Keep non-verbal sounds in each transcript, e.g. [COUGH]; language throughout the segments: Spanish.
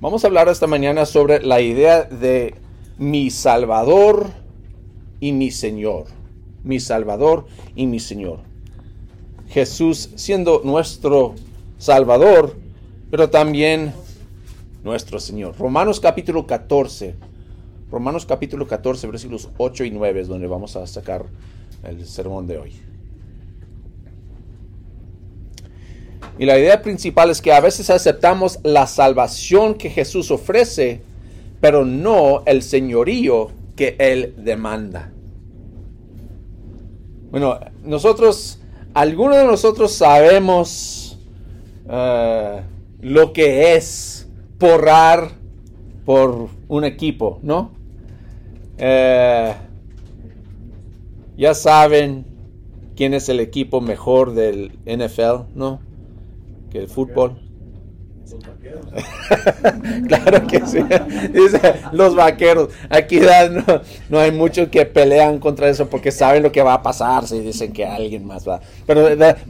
Vamos a hablar esta mañana sobre la idea de mi Salvador y mi Señor. Mi Salvador y mi Señor. Jesús siendo nuestro Salvador, pero también nuestro Señor. Romanos capítulo 14. Romanos capítulo 14, versículos 8 y 9 es donde vamos a sacar el sermón de hoy. Y la idea principal es que a veces aceptamos la salvación que Jesús ofrece, pero no el señorío que Él demanda. Bueno, nosotros, algunos de nosotros sabemos uh, lo que es porrar por un equipo, ¿no? Uh, ya saben quién es el equipo mejor del NFL, ¿no? Que el fútbol. [LAUGHS] claro que sí. Dice los vaqueros. Aquí no, no, hay muchos que pelean contra eso porque saben lo que va a pasar si dicen que alguien más va. Pero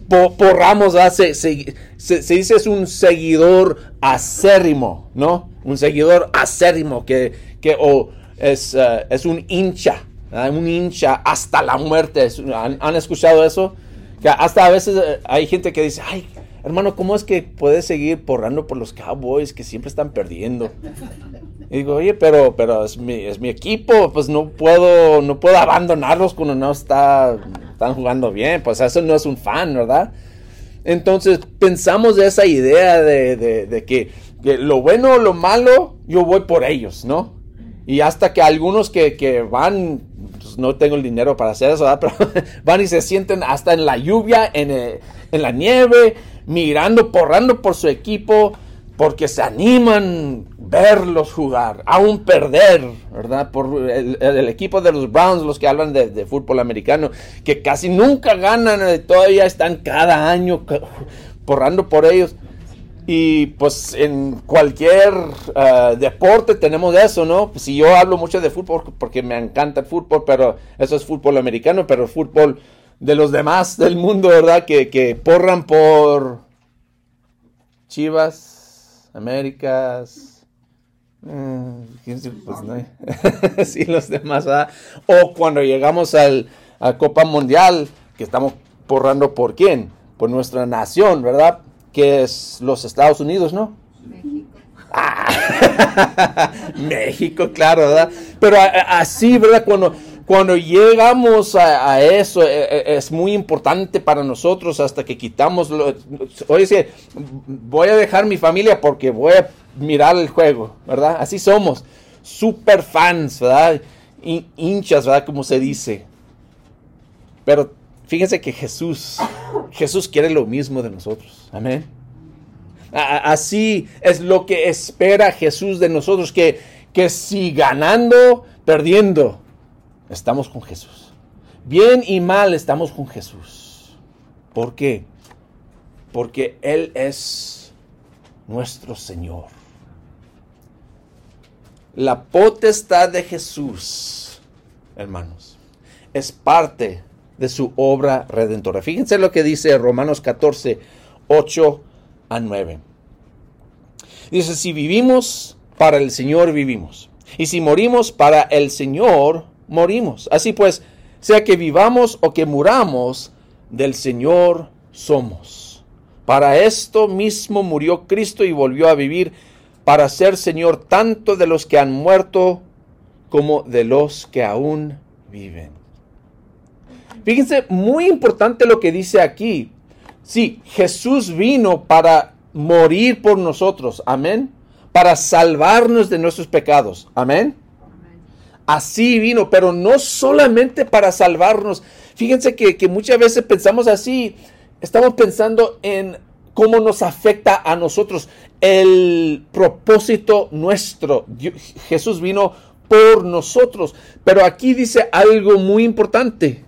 por, Ramos se, se, dice es un seguidor acérrimo, ¿no? Un seguidor acérrimo que, que o es, uh, es un hincha, un hincha hasta la muerte. ¿Han, ¿Han, escuchado eso? Que hasta a veces eh, hay gente que dice, ay, hermano, ¿cómo es que puedes seguir porrando por los Cowboys que siempre están perdiendo? Y digo, oye, pero, pero es mi, equipo, pues no puedo, no puedo abandonarlos cuando no está, están jugando bien, pues eso no es un fan, ¿verdad? Entonces pensamos de esa idea de, que, lo bueno o lo malo, yo voy por ellos, ¿no? Y hasta que algunos que, que van, pues no tengo el dinero para hacer eso, ¿verdad? [LAUGHS] Pero van y se sienten hasta en la lluvia, en, en la nieve, mirando, porrando por su equipo, porque se animan verlos jugar, aún perder, ¿verdad? Por el, equipo de los Browns, los que hablan de, fútbol americano, que casi nunca ganan, eh, todavía están cada año [LAUGHS] porrando por ellos. Y pues en cualquier eh, deporte tenemos eso, ¿no? si yo hablo mucho de fútbol porque me encanta el fútbol, pero eso es fútbol americano, pero el fútbol de los demás del mundo, ¿verdad? Que, porran por Chivas, Américas. Eh, pues no [LAUGHS] sí, los demás, ¿verdad? O cuando llegamos al, a Copa Mundial, que estamos porrando por quién? Por nuestra nación, ¿verdad? Que es los Estados Unidos, ¿no? México. Ah, [LAUGHS] México, claro, ¿verdad? Pero así, ¿verdad? Cuando cuando llegamos a, eso, e, e, es muy importante para nosotros hasta que quitamos, lo, oye, voy a dejar mi familia porque voy a mirar el juego, ¿verdad? Así somos, super fans, ¿verdad? hinchas, ¿verdad? Como se dice. Pero fíjense que Jesús, Jesús quiere lo mismo de nosotros. Amén. Así es lo que espera Jesús de nosotros, que, que si ganando, perdiendo, estamos con Jesús. Bien y mal estamos con Jesús. ¿Por qué? Porque Él es nuestro Señor. La potestad de Jesús, hermanos, es parte de su obra redentora. Fíjense lo que dice Romanos 14, 8 a 9. Dice, si vivimos, para el Señor vivimos. Y si morimos, para el Señor morimos. Así pues, sea que vivamos o que muramos, del Señor somos. Para esto mismo murió Cristo y volvió a vivir para ser Señor tanto de los que han muerto como de los que aún viven. Fíjense, muy importante lo que dice aquí. Sí, Jesús vino para morir por nosotros, amén, para salvarnos de nuestros pecados, amén. Así vino, pero no solamente para salvarnos. Fíjense que, muchas veces pensamos así, estamos pensando en cómo nos afecta a nosotros el propósito nuestro. Jesús vino por nosotros, pero aquí dice algo muy importante.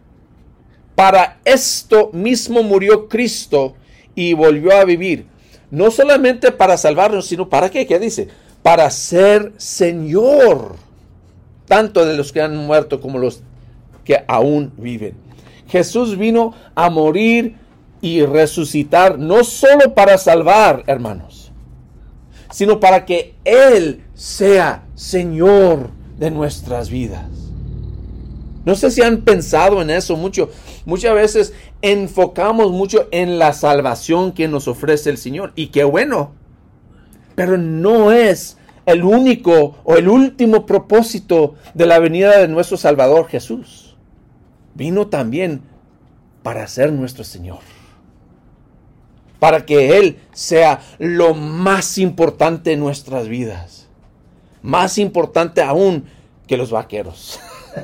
Para esto mismo murió Cristo y volvió a vivir. No solamente para salvarnos, sino para qué, ¿qué dice? Para ser Señor tanto de los que han muerto como los que aún viven. Jesús vino a morir y resucitar no solo para salvar, hermanos, sino para que Él sea Señor de nuestras vidas. No sé si han pensado en eso mucho. Muchas veces enfocamos mucho en la salvación que nos ofrece el Señor. Y qué bueno. Pero no es el único o el último propósito de la venida de nuestro Salvador Jesús. Vino también para ser nuestro Señor. Para que Él sea lo más importante en nuestras vidas. Más importante aún que los vaqueros. [LAUGHS]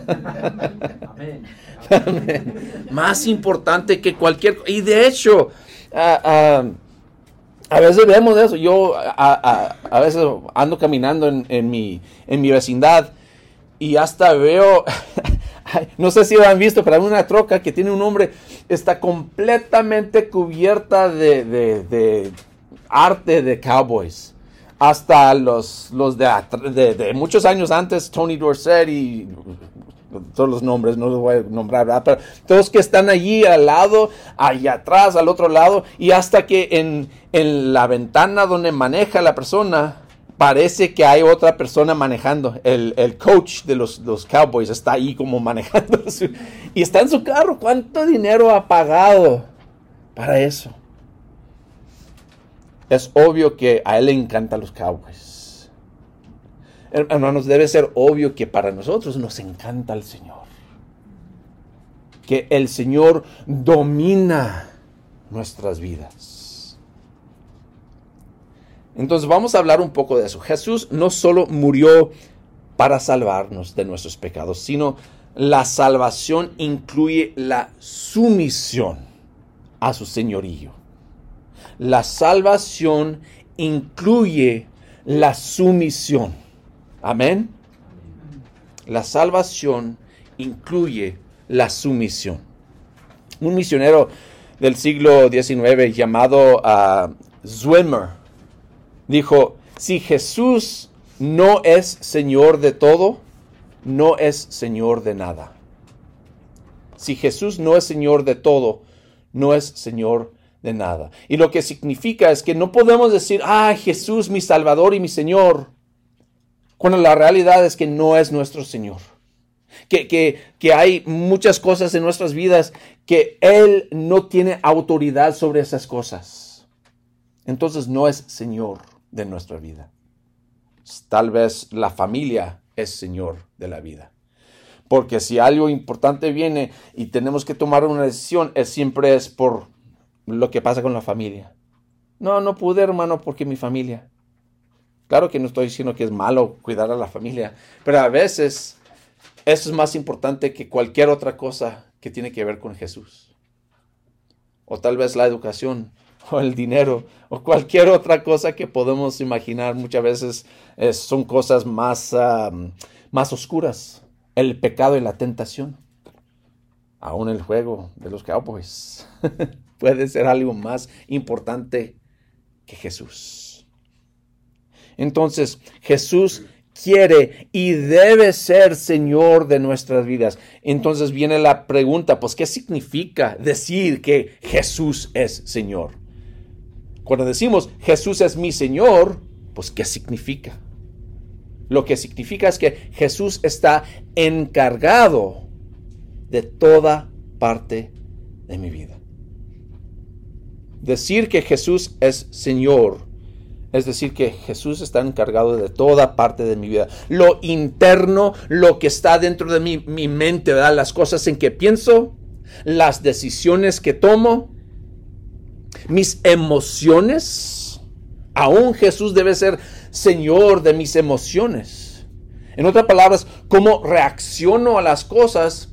Más importante que cualquier... Y de hecho, a veces vemos eso. Yo a, veces ando caminando en, mi, en mi vecindad y hasta veo... [LAUGHS] no sé si lo han visto, pero hay una troca que tiene un hombre, está completamente cubierta de, de arte de cowboys hasta los, los de, de, muchos años antes, Tony Dorsett y todos los nombres, no los voy a nombrar, pero todos que están allí al lado, allá atrás, al otro lado, y hasta que en, en la ventana donde maneja la persona, parece que hay otra persona manejando. El, el coach de los, los, Cowboys está ahí como [LAUGHS] manejando. y está en su carro. ¿Cuánto dinero ha pagado para eso? Es obvio que a él le encantan los Cowboys. Hermanos, debe ser obvio que para nosotros nos encanta el Señor. Que el Señor domina nuestras vidas. Entonces vamos a hablar un poco de eso. Jesús no solo murió para salvarnos de nuestros pecados, sino la salvación incluye la sumisión a su señorío la salvación incluye la sumisión. Amén. La salvación incluye la sumisión. Un misionero del siglo XIX llamado uh, Zwimmer dijo, si Jesús no es Señor de todo, no es Señor de nada. Si Jesús no es Señor de todo, no es Señor de nada. Y lo que significa es que no podemos decir, ah, Jesús mi Salvador y mi Señor, cuando la realidad es que no es nuestro Señor. Que, que, que hay muchas cosas en nuestras vidas que Él no tiene autoridad sobre esas cosas. Entonces no es Señor de nuestra vida. Tal vez la familia es Señor de la vida. Porque si algo importante viene y tenemos que tomar una decisión, es siempre es por lo que pasa con la familia. No, no pude, hermano, porque mi familia. Claro que no estoy diciendo que es malo cuidar a la familia, pero a veces eso es más importante que cualquier otra cosa que tiene que ver con Jesús. O tal vez la educación, o el dinero, o cualquier otra cosa que podemos imaginar. Muchas veces eh, son cosas más, más oscuras. El pecado y la tentación. Aún el juego de los Cowboys. [LAUGHS] puede ser algo más importante que Jesús. Entonces, Jesús quiere y debe ser Señor de nuestras vidas. Entonces viene la pregunta, pues, ¿qué significa decir que Jesús es Señor? Cuando decimos Jesús es mi Señor, pues, ¿qué significa? Lo que significa es que Jesús está encargado de toda parte de mi vida. Decir que Jesús es Señor, es decir, que Jesús está encargado de toda parte de mi vida. Lo interno, lo que está dentro de mi, mi mente, las cosas en que pienso, las decisiones que tomo, mis emociones. Aún Jesús debe ser Señor de mis emociones. En otras palabras, cómo reacciono a las cosas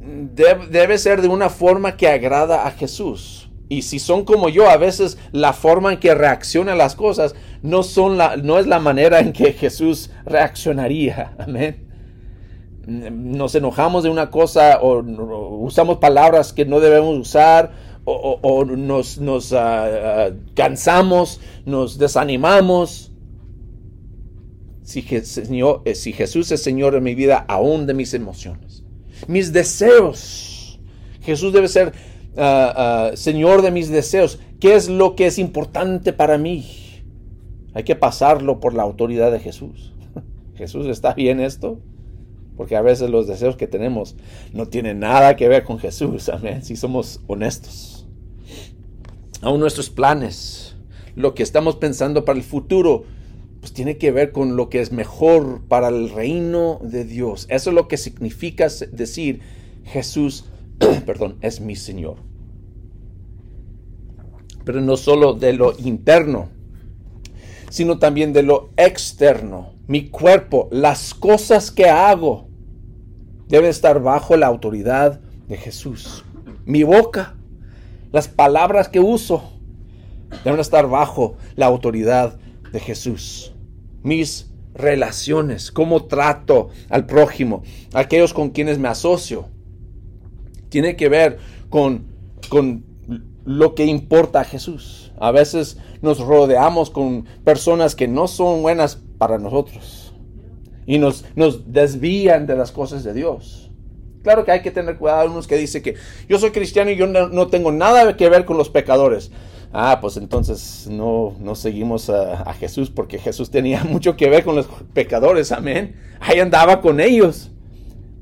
debe ser de una forma que agrada a Jesús. Y si son como yo, a veces la forma en que reacciona las cosas no, son la, no es la manera en que Jesús reaccionaría. [LAUGHS] Amén. Nos enojamos de una cosa o, usamos palabras que no debemos usar o, nos, nos ah, ah, cansamos, nos desanimamos. Si, eh, si Jesús es Señor de mi vida, aún de mis emociones, mis deseos. Jesús debe ser Ah, ah, Señor de mis deseos, ¿qué es lo que es importante para mí? Hay que pasarlo por la autoridad de Jesús. [LAUGHS] Jesús, ¿está bien esto? Porque a veces los deseos que tenemos no tienen nada que ver con Jesús, amén, si somos honestos. Aún nuestros planes, lo que estamos pensando para el futuro, pues tiene que ver con lo que es mejor para el reino de Dios. Eso es lo que significa decir Jesús, [COUGHS] perdón, es mi Señor. Pero no solo de lo interno, sino también de lo externo. Mi cuerpo, las cosas que hago, deben estar bajo la autoridad de Jesús. Mi boca, las palabras que uso, deben estar bajo la autoridad de Jesús. Mis relaciones, cómo trato al prójimo, aquellos con quienes me asocio, tiene que ver con, con lo que importa a Jesús. A veces nos rodeamos con personas que no son buenas para nosotros y nos, nos desvían de las cosas de Dios. Claro que hay que tener cuidado. Unos que dicen que yo soy cristiano y yo no, tengo nada que ver con los pecadores. Ah, pues entonces no, no seguimos a, a, Jesús porque Jesús tenía [LAUGHS] mucho que ver con los pecadores, amén. Ahí andaba con ellos,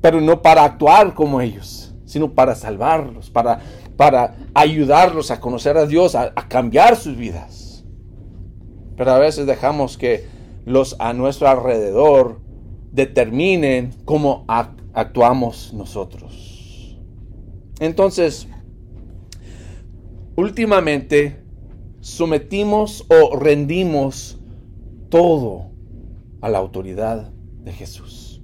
pero no para actuar como ellos, sino para salvarlos, para para ayudarlos a conocer a Dios, a, cambiar sus vidas. Pero a veces dejamos que los a nuestro alrededor determinen cómo actuamos nosotros. Entonces, últimamente sometimos o rendimos todo a la autoridad de Jesús.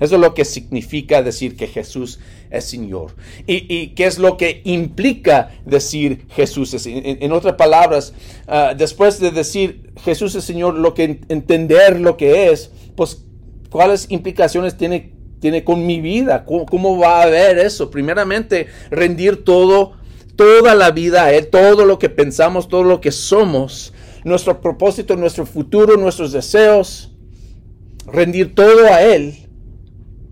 Eso es lo que significa decir que Jesús es Señor. ¿Y, qué es lo que implica decir Jesús es En, en otras palabras, ah, después de decir Jesús es Señor, lo que entender lo que es, pues cuáles implicaciones tiene, tiene con mi vida, ¿Cómo, cómo va a haber eso. Primeramente, rendir todo, toda la vida a Él, todo lo que pensamos, todo lo que somos, nuestro propósito, nuestro futuro, nuestros deseos, rendir todo a Él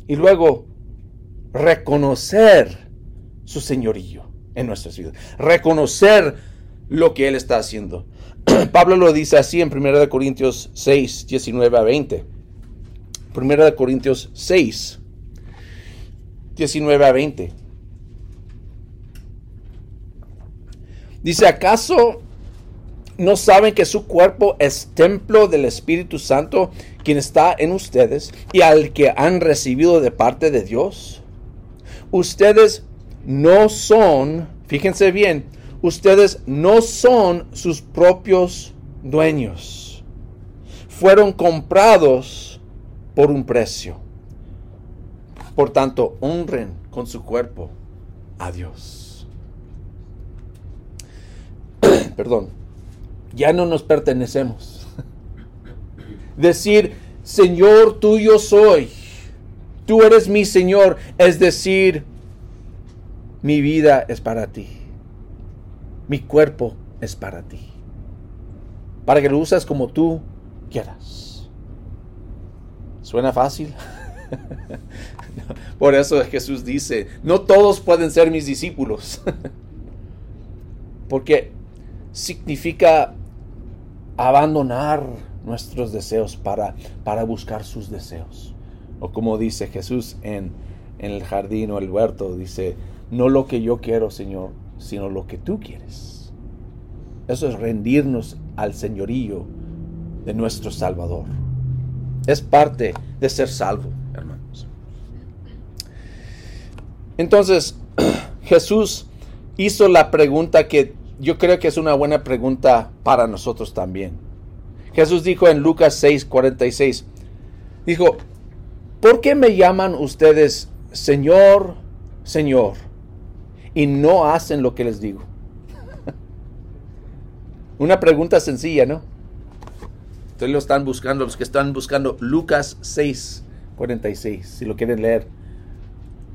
y luego reconocer su señorío en nuestras vidas, reconocer lo que Él está haciendo. [CLEARS THROAT] Pablo lo dice así en 1 Corintios 6, 19 a 20. 1 Corintios 6, 19 a 20. Dice, ¿acaso ¿No saben que su cuerpo es templo del Espíritu Santo, quien está en ustedes y al que han recibido de parte de Dios? Ustedes no son, fíjense bien, ustedes no son sus propios dueños. Fueron comprados por un precio. Por tanto, honren con su cuerpo a Dios. [CLEARS THROAT] Perdón ya no nos pertenecemos. Decir, Señor tuyo soy, tú eres mi Señor, es decir, mi vida es para ti, mi cuerpo es para ti, para que lo uses como tú quieras. ¿Suena fácil? [LAUGHS] Por eso Jesús dice, no todos pueden ser mis discípulos, [LAUGHS] porque significa abandonar nuestros deseos para, para buscar sus deseos. O como dice Jesús en, en el jardín o el huerto, dice, no lo que yo quiero, Señor, sino lo que tú quieres. Eso es rendirnos al señorío de nuestro Salvador. Es parte de ser salvo, hermanos. Entonces, [CLEARS THROAT] Jesús hizo la pregunta que yo creo que es una buena pregunta para nosotros también. Jesús dijo en Lucas 6, 46, dijo, ¿por qué me llaman ustedes Señor, Señor, y no hacen lo que les digo? [LAUGHS] una pregunta sencilla, ¿no? Ustedes lo están buscando, los que están buscando Lucas 6, 46, si lo quieren leer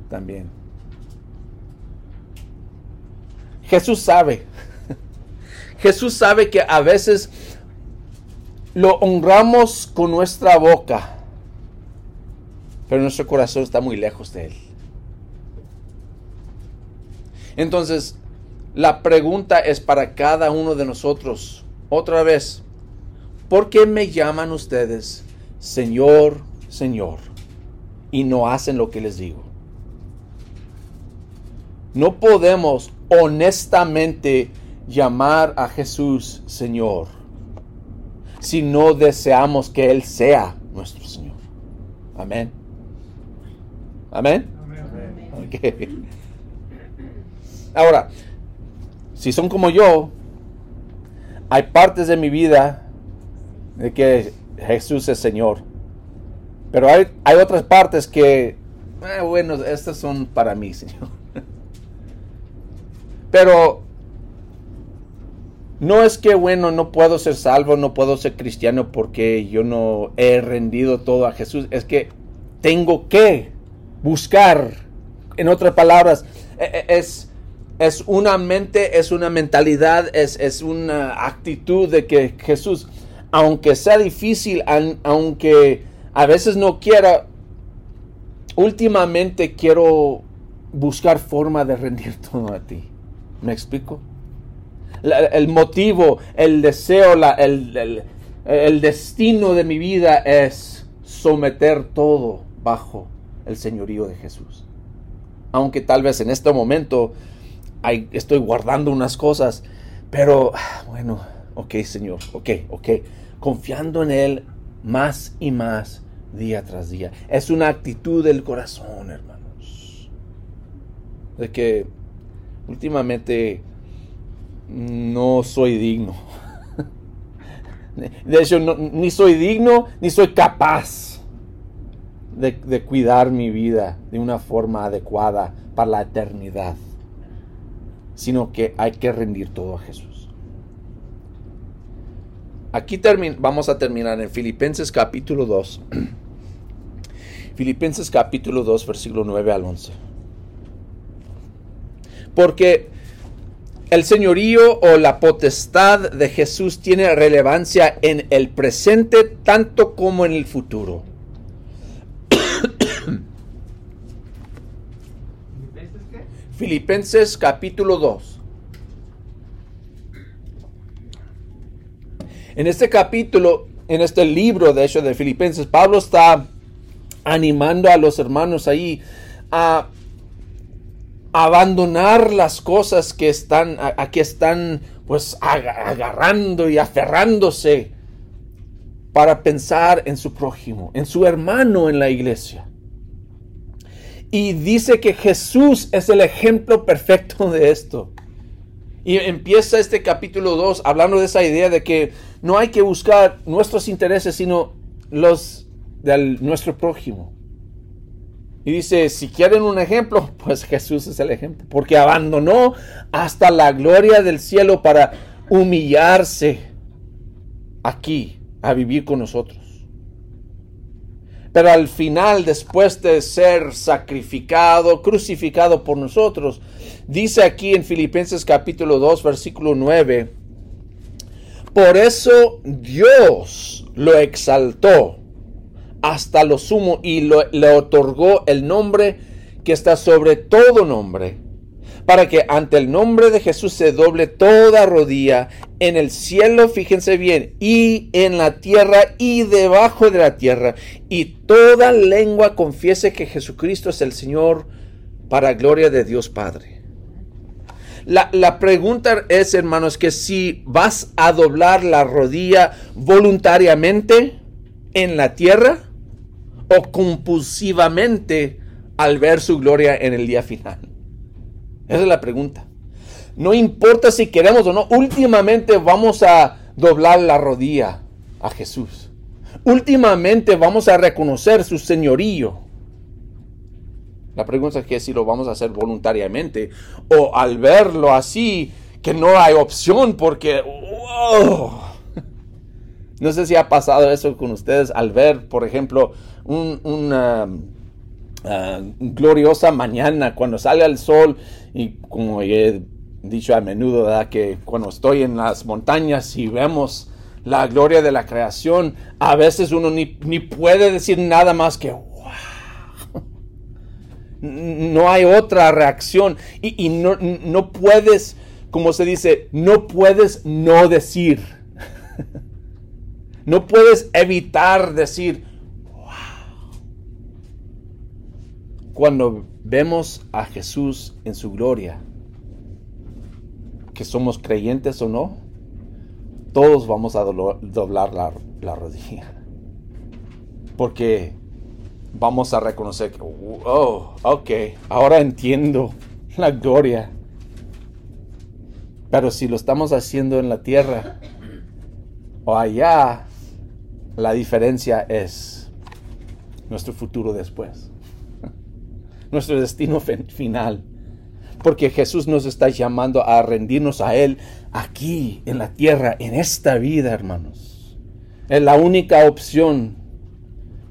también. Jesús sabe Jesús sabe que a veces lo honramos con nuestra boca, pero nuestro corazón está muy lejos de Él. Entonces, la pregunta es para cada uno de nosotros, otra vez, ¿por qué me llaman ustedes Señor, Señor y no hacen lo que les digo? No podemos honestamente llamar a Jesús Señor si no deseamos que Él sea nuestro Señor. Amén. Amén. Amén. Ahora, si son como yo, hay partes de mi vida de que Jesús es Señor. Pero hay, hay otras partes que, eh, bueno, estas son para mí, Señor. [LAUGHS] Pero no es que, bueno, no puedo ser salvo, no puedo ser cristiano porque yo no he rendido todo a Jesús. Es que tengo que buscar, en otras palabras, e, e, es, es una mente, es una mentalidad, es, es una actitud de que Jesús, aunque sea difícil, aunque a veces no quiera, últimamente quiero buscar forma de rendir [LAUGHS] todo a ti. ¿Me explico? El motivo, el deseo, el, el destino de mi vida es someter todo bajo el señorío de Jesús. Aunque tal vez en este momento estoy guardando unas cosas, pero bueno, ok Señor, ok, ok, confiando en Él más y más día tras día. Es una actitud del corazón, hermanos. De que últimamente no soy digno. De hecho, ni soy digno, ni soy capaz de, de, cuidar mi vida de una forma adecuada para la eternidad. Sino que hay que rendir todo a Jesús. Aquí vamos a terminar en Filipenses capítulo 2. [CLEARS THROAT] Filipenses capítulo 2, versículo 9 al 11. Porque el señorío o la potestad de Jesús tiene relevancia en el presente tanto como en el futuro. [COUGHS] Filipenses capítulo 2. En este capítulo, en este libro de hecho de Filipenses, Pablo está animando a los hermanos ahí a abandonar las cosas que están, a, que están pues agarrando y aferrándose para pensar en su prójimo, en su hermano en la iglesia. Y dice que Jesús es el ejemplo perfecto de esto. Y empieza este capítulo 2 hablando de esa idea de que no hay que buscar nuestros intereses, sino los de nuestro prójimo. Y dice, si quieren un ejemplo, [LAUGHS] pues Jesús es el ejemplo, porque abandonó hasta la gloria del cielo para humillarse aquí a vivir con nosotros. Pero al final, después de ser sacrificado, crucificado por nosotros, dice aquí en Filipenses capítulo 2, versículo 9, por eso Dios lo exaltó hasta lo sumo y le otorgó el nombre que está sobre todo nombre, para que ante el nombre de Jesús se doble toda rodilla en el cielo, fíjense bien, y en la tierra y debajo de la tierra, y toda lengua confiese que Jesucristo es el Señor para gloria de Dios Padre. La, la, pregunta es, hermanos, que si vas a doblar la rodilla voluntariamente en la tierra, o compulsivamente al ver su gloria en el día final? Esa es la pregunta. No importa si queremos o no, últimamente vamos a doblar la rodilla a Jesús. Últimamente vamos a reconocer su señorío. La pregunta es que si lo vamos a hacer voluntariamente o al verlo así, que no hay opción porque... No sé si ha pasado eso con ustedes al ver, por ejemplo, una ah, gloriosa mañana cuando sale el sol y como he dicho a menudo, que cuando estoy en las montañas y vemos la gloria de la creación, a veces uno ni, puede decir nada más que wow. No hay otra reacción y, y no, no puedes, como se dice, no puedes no decir. No puedes evitar decir, wow. Cuando vemos a Jesús en su gloria, que somos creyentes o no, todos vamos a doblar la, la rodilla. Porque vamos a reconocer que, oh, ok, ahora entiendo la gloria. Pero si lo estamos haciendo en la tierra o allá, la diferencia es nuestro futuro después, [LAUGHS] nuestro destino final. Porque Jesús nos está llamando a rendirnos a Él aquí, en la tierra, en esta vida, hermanos. Es la única opción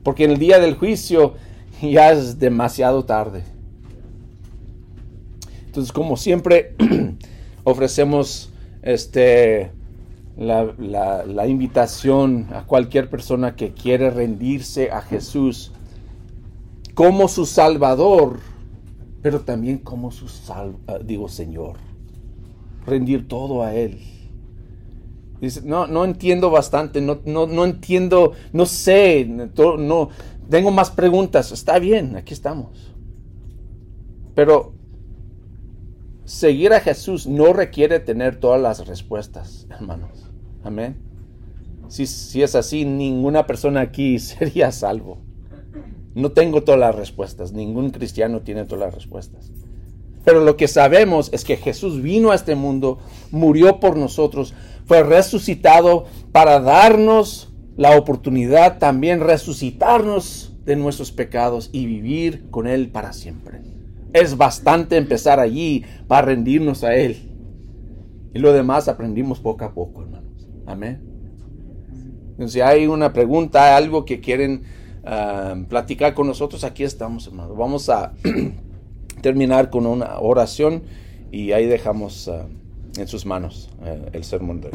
porque en el día del juicio ya es demasiado tarde. Entonces, como siempre, [CLEARS THROAT] ofrecemos este, la, invitación a cualquier persona que quiere rendirse a Jesús como su Salvador, pero también como su digo Señor. Rendir todo a Él. Dice, no, no entiendo bastante, no, no, entiendo, no sé, no, tengo más preguntas. Está bien, aquí estamos. Pero seguir a Jesús no requiere tener todas las respuestas, hermanos. Amén. Si, si es así, ninguna persona aquí [LAUGHS] sería salvo. No tengo todas las respuestas, ningún cristiano tiene todas las respuestas. Pero lo que sabemos es que Jesús vino a este mundo, murió por nosotros, fue resucitado para darnos la oportunidad también resucitarnos de nuestros pecados y vivir con Él para siempre. Es bastante empezar allí para rendirnos a Él. Y lo demás aprendimos poco a poco, hermanos. Amén. Si hay una pregunta, algo que quieren ah, platicar con nosotros, aquí estamos, hermanos. Vamos a [CLEARS THROAT] terminar con una oración y ahí dejamos... Ah, en sus manos eh, el sermón de hoy.